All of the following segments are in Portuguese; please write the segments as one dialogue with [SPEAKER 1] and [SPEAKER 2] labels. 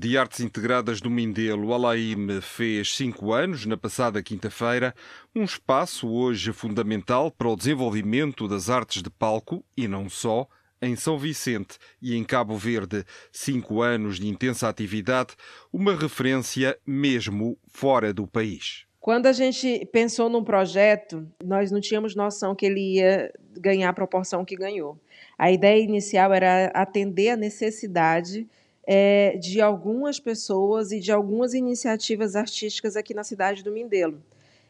[SPEAKER 1] De Artes Integradas do Mindelo, Alaime, fez cinco anos, na passada quinta-feira, um espaço hoje fundamental para o desenvolvimento das artes de palco e não só, em São Vicente e em Cabo Verde, cinco anos de intensa atividade, uma referência mesmo fora do país.
[SPEAKER 2] Quando a gente pensou num projeto, nós não tínhamos noção que ele ia ganhar a proporção que ganhou. A ideia inicial era atender a necessidade é, de algumas pessoas e de algumas iniciativas artísticas aqui na cidade do Mindelo.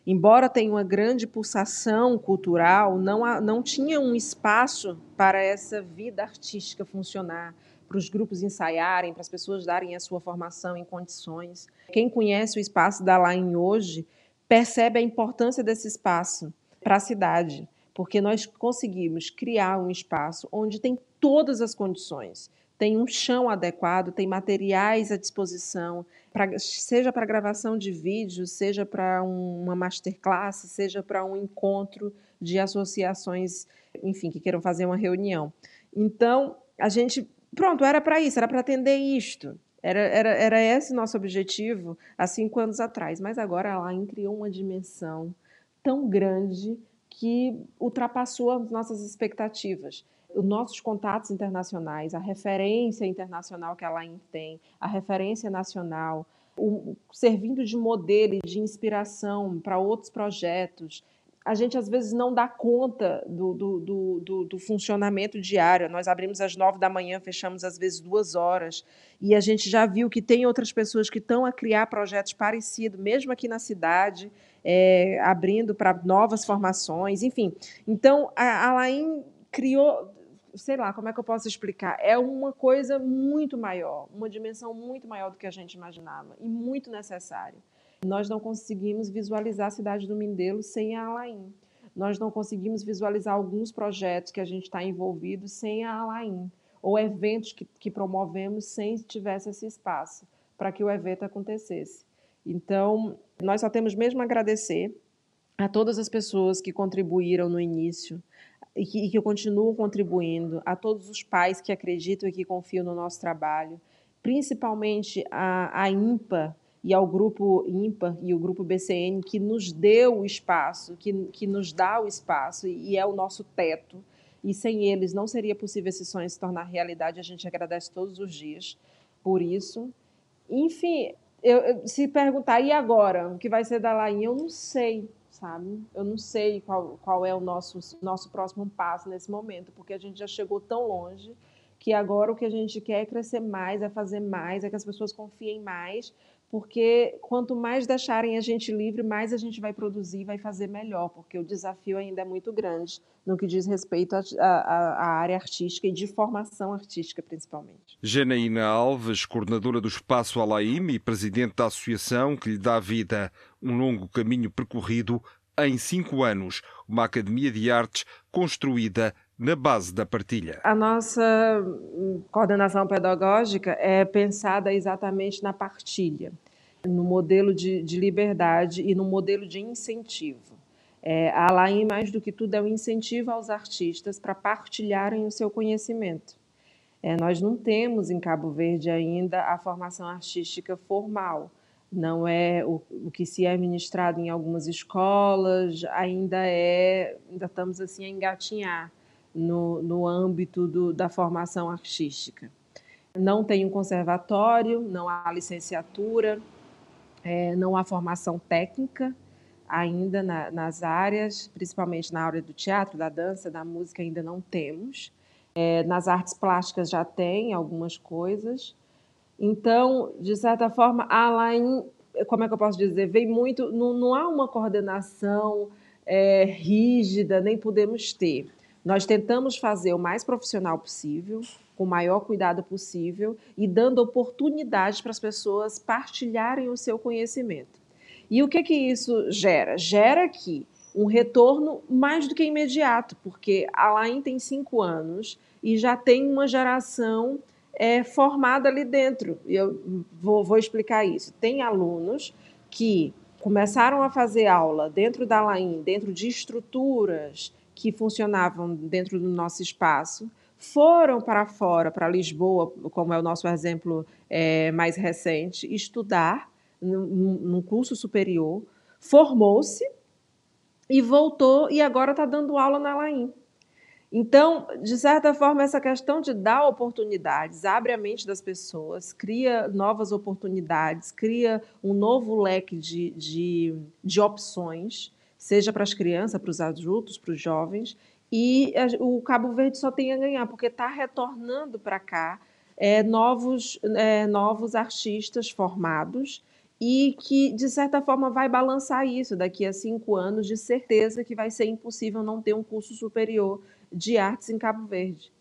[SPEAKER 2] Embora tenha uma grande pulsação cultural, não, há, não tinha um espaço para essa vida artística funcionar, para os grupos ensaiarem, para as pessoas darem a sua formação em condições. Quem conhece o espaço da Lain hoje percebe a importância desse espaço para a cidade, porque nós conseguimos criar um espaço onde tem todas as condições tem um chão adequado, tem materiais à disposição, pra, seja para gravação de vídeo, seja para uma masterclass, seja para um encontro de associações, enfim, que queiram fazer uma reunião. Então, a gente, pronto, era para isso, era para atender isto. Era, era, era esse nosso objetivo há cinco anos atrás, mas agora ela criou uma dimensão tão grande que ultrapassou as nossas expectativas os nossos contatos internacionais, a referência internacional que a LAIN tem, a referência nacional, o, servindo de modelo e de inspiração para outros projetos. A gente às vezes não dá conta do, do, do, do, funcionamento diário. Nós abrimos às nove da manhã, fechamos às vezes duas horas, e a gente já viu que tem outras pessoas que estão a criar projetos parecidos, mesmo aqui na cidade, é, abrindo para novas formações, enfim. Então, a, a Laim criou sei lá, como é que eu posso explicar? É uma coisa muito maior, uma dimensão muito maior do que a gente imaginava e muito necessária. Nós não conseguimos visualizar a cidade do Mindelo sem a Alain. Nós não conseguimos visualizar alguns projetos que a gente está envolvido sem a Alain, ou eventos que, que promovemos sem tivesse esse espaço para que o evento acontecesse. Então, nós só temos mesmo a agradecer a todas as pessoas que contribuíram no início, e que, e que continuam contribuindo, a todos os pais que acreditam e que confiam no nosso trabalho, principalmente a, a IMPA e ao grupo IMPA e o grupo BCN que nos deu o espaço, que, que nos dá o espaço e, e é o nosso teto. E sem eles não seria possível esse sonho se tornar realidade. A gente agradece todos os dias por isso. Enfim, eu, eu, se perguntar, e agora? O que vai ser da Lainha? Eu não sei sabe? Eu não sei qual, qual é o nosso, nosso próximo passo nesse momento, porque a gente já chegou tão longe que agora o que a gente quer é crescer mais, é fazer mais, é que as pessoas confiem mais, porque quanto mais deixarem a gente livre, mais a gente vai produzir, vai fazer melhor, porque o desafio ainda é muito grande no que diz respeito à área artística e de formação artística, principalmente.
[SPEAKER 1] Janaína Alves, coordenadora do Espaço Alaim e presidente da associação que lhe dá vida um longo caminho percorrido em cinco anos, uma academia de artes construída na base da partilha.
[SPEAKER 2] A nossa hum, coordenação pedagógica é pensada exatamente na partilha, no modelo de, de liberdade e no modelo de incentivo. É, a Alain, mais do que tudo, é um incentivo aos artistas para partilharem o seu conhecimento. É, nós não temos em Cabo Verde ainda a formação artística formal. Não é o, o que se é ministrado em algumas escolas, ainda é, ainda estamos assim a engatinhar no, no âmbito do, da formação artística. Não tem um conservatório, não há licenciatura, é, não há formação técnica ainda na, nas áreas, principalmente na área do teatro, da dança, da música, ainda não temos. É, nas artes plásticas já tem algumas coisas. Então, de certa forma, Alain, como é que eu posso dizer, vem muito, não, não há uma coordenação é, rígida, nem podemos ter. Nós tentamos fazer o mais profissional possível, com o maior cuidado possível e dando oportunidade para as pessoas partilharem o seu conhecimento. E o que que isso gera? Gera que um retorno mais do que imediato, porque a Lain tem cinco anos e já tem uma geração é, formada ali dentro. E eu vou, vou explicar isso. Tem alunos que começaram a fazer aula dentro da Lain, dentro de estruturas que funcionavam dentro do nosso espaço, foram para fora, para Lisboa, como é o nosso exemplo é, mais recente, estudar num curso superior, formou-se e voltou e agora está dando aula na Laim. Então, de certa forma, essa questão de dar oportunidades abre a mente das pessoas, cria novas oportunidades, cria um novo leque de, de, de opções, seja para as crianças, para os adultos, para os jovens, e o Cabo Verde só tem a ganhar, porque está retornando para cá é, novos, é, novos artistas formados e que, de certa forma, vai balançar isso daqui a cinco anos, de certeza que vai ser impossível não ter um curso superior de artes em Cabo Verde.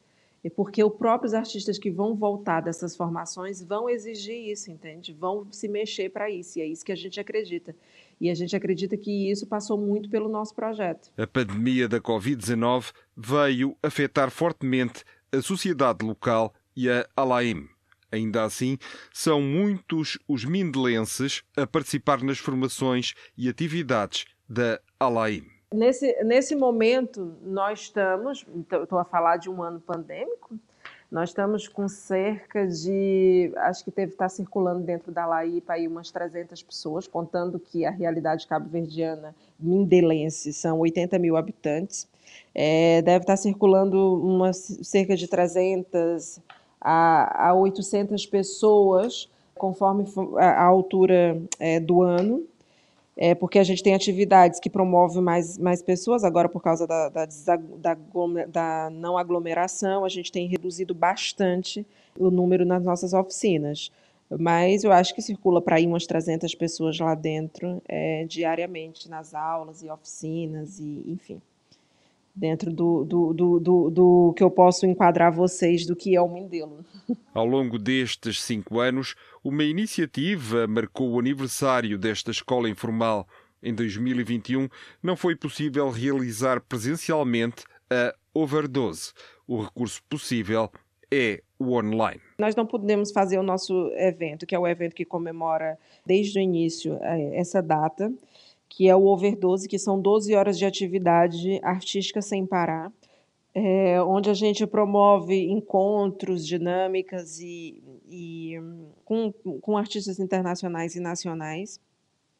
[SPEAKER 2] E porque os próprios artistas que vão voltar dessas formações vão exigir isso, entende? Vão se mexer para isso, e é isso que a gente acredita. E a gente acredita que isso passou muito pelo nosso projeto.
[SPEAKER 1] A pandemia da Covid-19 veio afetar fortemente a sociedade local e a Alaim. Ainda assim, são muitos os mindelenses a participar nas formações e atividades da Alaim.
[SPEAKER 2] Nesse, nesse momento, nós estamos, estou a falar de um ano pandêmico, nós estamos com cerca de, acho que deve estar circulando dentro da Laípa aí umas 300 pessoas, contando que a realidade cabo-verdiana mindelense são 80 mil habitantes. É, deve estar circulando umas cerca de 300 a, a 800 pessoas, conforme a altura é, do ano é, porque a gente tem atividades que promovem mais, mais pessoas, agora por causa da, da, da, da não aglomeração, a gente tem reduzido bastante o número nas nossas oficinas. Mas eu acho que circula para ir umas 300 pessoas lá dentro é, diariamente, nas aulas e oficinas, e enfim dentro do, do, do, do, do que eu posso enquadrar vocês do que é o Mindelo.
[SPEAKER 1] Ao longo destes cinco anos, uma iniciativa marcou o aniversário desta escola informal. Em 2021, não foi possível realizar presencialmente a overdose. O recurso possível é o online.
[SPEAKER 2] Nós não podemos fazer o nosso evento, que é o evento que comemora desde o início eh, essa data que é o Overdose, que são 12 horas de atividade artística sem parar, é, onde a gente promove encontros, dinâmicas e, e com, com artistas internacionais e nacionais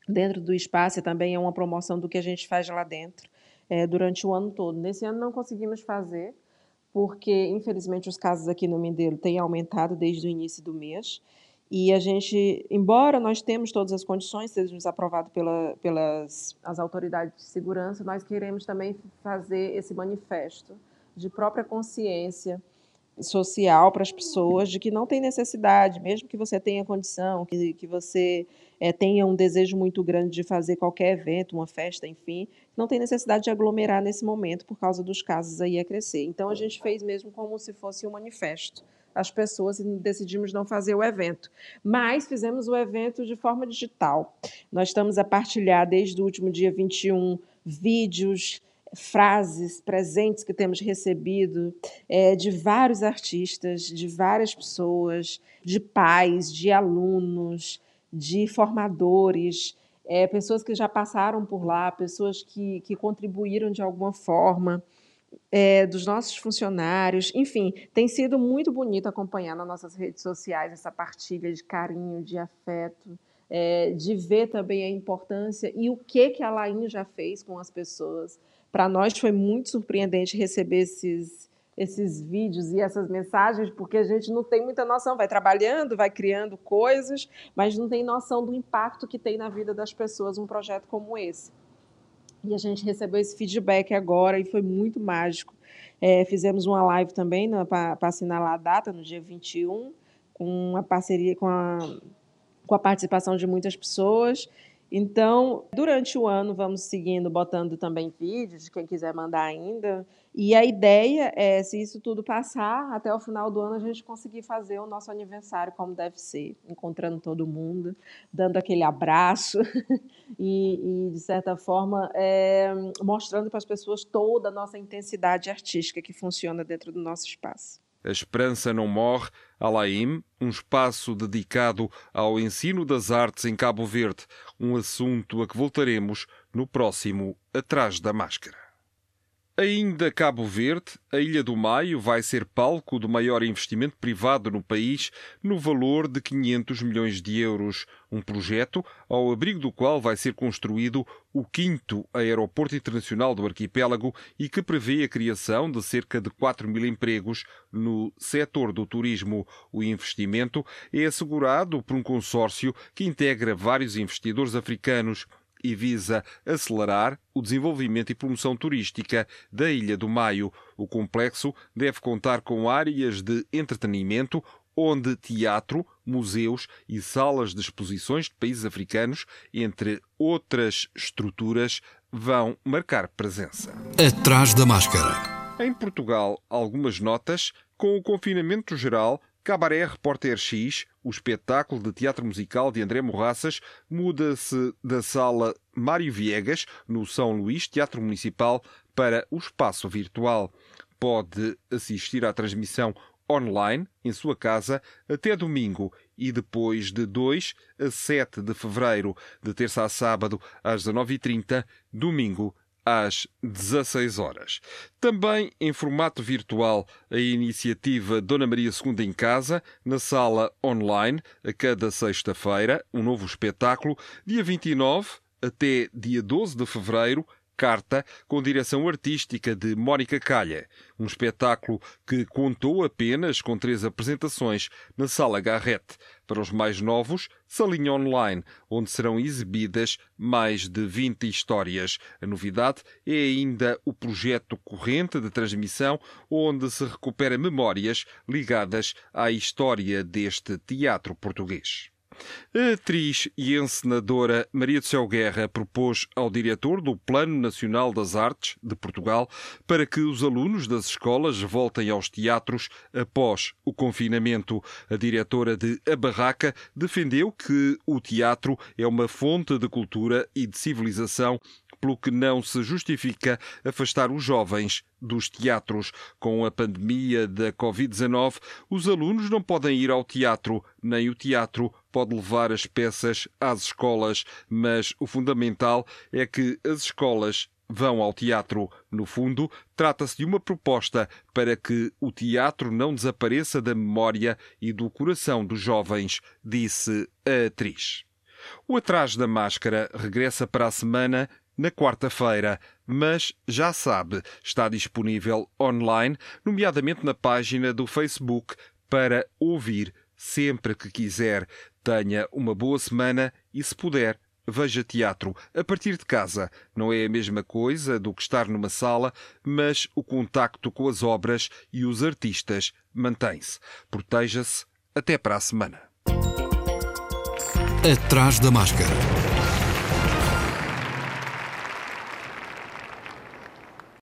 [SPEAKER 2] dentro do espaço. Também é uma promoção do que a gente faz lá dentro é, durante o ano todo. Nesse ano não conseguimos fazer, porque infelizmente os casos aqui no Mindelo têm aumentado desde o início do mês. E a gente, embora nós temos todas as condições, sejamos aprovados pela, pelas as autoridades de segurança, nós queremos também fazer esse manifesto de própria consciência social para as pessoas de que não tem necessidade, mesmo que você tenha condição, que, que você é, tenha um desejo muito grande de fazer qualquer evento, uma festa, enfim, não tem necessidade de aglomerar nesse momento por causa dos casos aí a crescer. Então a gente fez mesmo como se fosse um manifesto as pessoas e decidimos não fazer o evento. Mas fizemos o evento de forma digital. Nós estamos a partilhar desde o último dia 21 vídeos, frases, presentes que temos recebido é, de vários artistas, de várias pessoas, de pais, de alunos, de formadores. É, pessoas que já passaram por lá, pessoas que, que contribuíram de alguma forma é, dos nossos funcionários, enfim, tem sido muito bonito acompanhar nas nossas redes sociais essa partilha de carinho, de afeto, é, de ver também a importância e o que que a Lain já fez com as pessoas. Para nós foi muito surpreendente receber esses esses vídeos e essas mensagens, porque a gente não tem muita noção, vai trabalhando, vai criando coisas, mas não tem noção do impacto que tem na vida das pessoas um projeto como esse. E a gente recebeu esse feedback agora e foi muito mágico. É, fizemos uma live também né, para assinalar a data, no dia 21, com uma parceria com a, com a participação de muitas pessoas. Então, durante o ano, vamos seguindo, botando também vídeos, quem quiser mandar ainda. E a ideia é, se isso tudo passar, até o final do ano a gente conseguir fazer o nosso aniversário como deve ser, encontrando todo mundo, dando aquele abraço e, e, de certa forma, é, mostrando para as pessoas toda a nossa intensidade artística que funciona dentro do nosso espaço.
[SPEAKER 1] A Esperança Não Morre, Alaim, um espaço dedicado ao ensino das artes em Cabo Verde, um assunto a que voltaremos no próximo Atrás da Máscara. Ainda Cabo Verde, a Ilha do Maio vai ser palco do maior investimento privado no país, no valor de 500 milhões de euros. Um projeto ao abrigo do qual vai ser construído o quinto aeroporto internacional do arquipélago e que prevê a criação de cerca de 4 mil empregos no setor do turismo. O investimento é assegurado por um consórcio que integra vários investidores africanos e visa acelerar o desenvolvimento e promoção turística da Ilha do Maio. O complexo deve contar com áreas de entretenimento, onde teatro, museus e salas de exposições de países africanos, entre outras estruturas, vão marcar presença.
[SPEAKER 3] Atrás da máscara.
[SPEAKER 1] Em Portugal, algumas notas. Com o confinamento geral, Cabaré Repórter X, o espetáculo de teatro musical de André Morraças, muda-se da sala Mário Viegas, no São Luís Teatro Municipal, para o espaço virtual. Pode assistir à transmissão online em sua casa até domingo e depois de 2 a 7 de fevereiro, de terça a sábado às 19h30, domingo às 16 horas. Também em formato virtual, a iniciativa Dona Maria II em Casa, na sala online, a cada sexta-feira, um novo espetáculo, dia 29 até dia 12 de fevereiro, Carta, com direção artística de Mónica Calha. Um espetáculo que contou apenas com três apresentações na Sala Garrett. Para os mais novos, salinha online, onde serão exibidas mais de 20 histórias. A novidade é ainda o projeto corrente de transmissão, onde se recupera memórias ligadas à história deste teatro português. A atriz e encenadora Maria do Céu Guerra propôs ao diretor do Plano Nacional das Artes de Portugal para que os alunos das escolas voltem aos teatros após o confinamento. A diretora de A Barraca defendeu que o teatro é uma fonte de cultura e de civilização pelo que não se justifica afastar os jovens dos teatros. Com a pandemia da Covid-19, os alunos não podem ir ao teatro, nem o teatro pode levar as peças às escolas, mas o fundamental é que as escolas vão ao teatro. No fundo, trata-se de uma proposta para que o teatro não desapareça da memória e do coração dos jovens, disse a atriz. O Atrás da Máscara regressa para a semana na quarta-feira, mas já sabe, está disponível online, nomeadamente na página do Facebook, para ouvir sempre que quiser. Tenha uma boa semana e, se puder, veja teatro a partir de casa. Não é a mesma coisa do que estar numa sala, mas o contacto com as obras e os artistas mantém-se. Proteja-se. Até para a semana.
[SPEAKER 3] Atrás da máscara.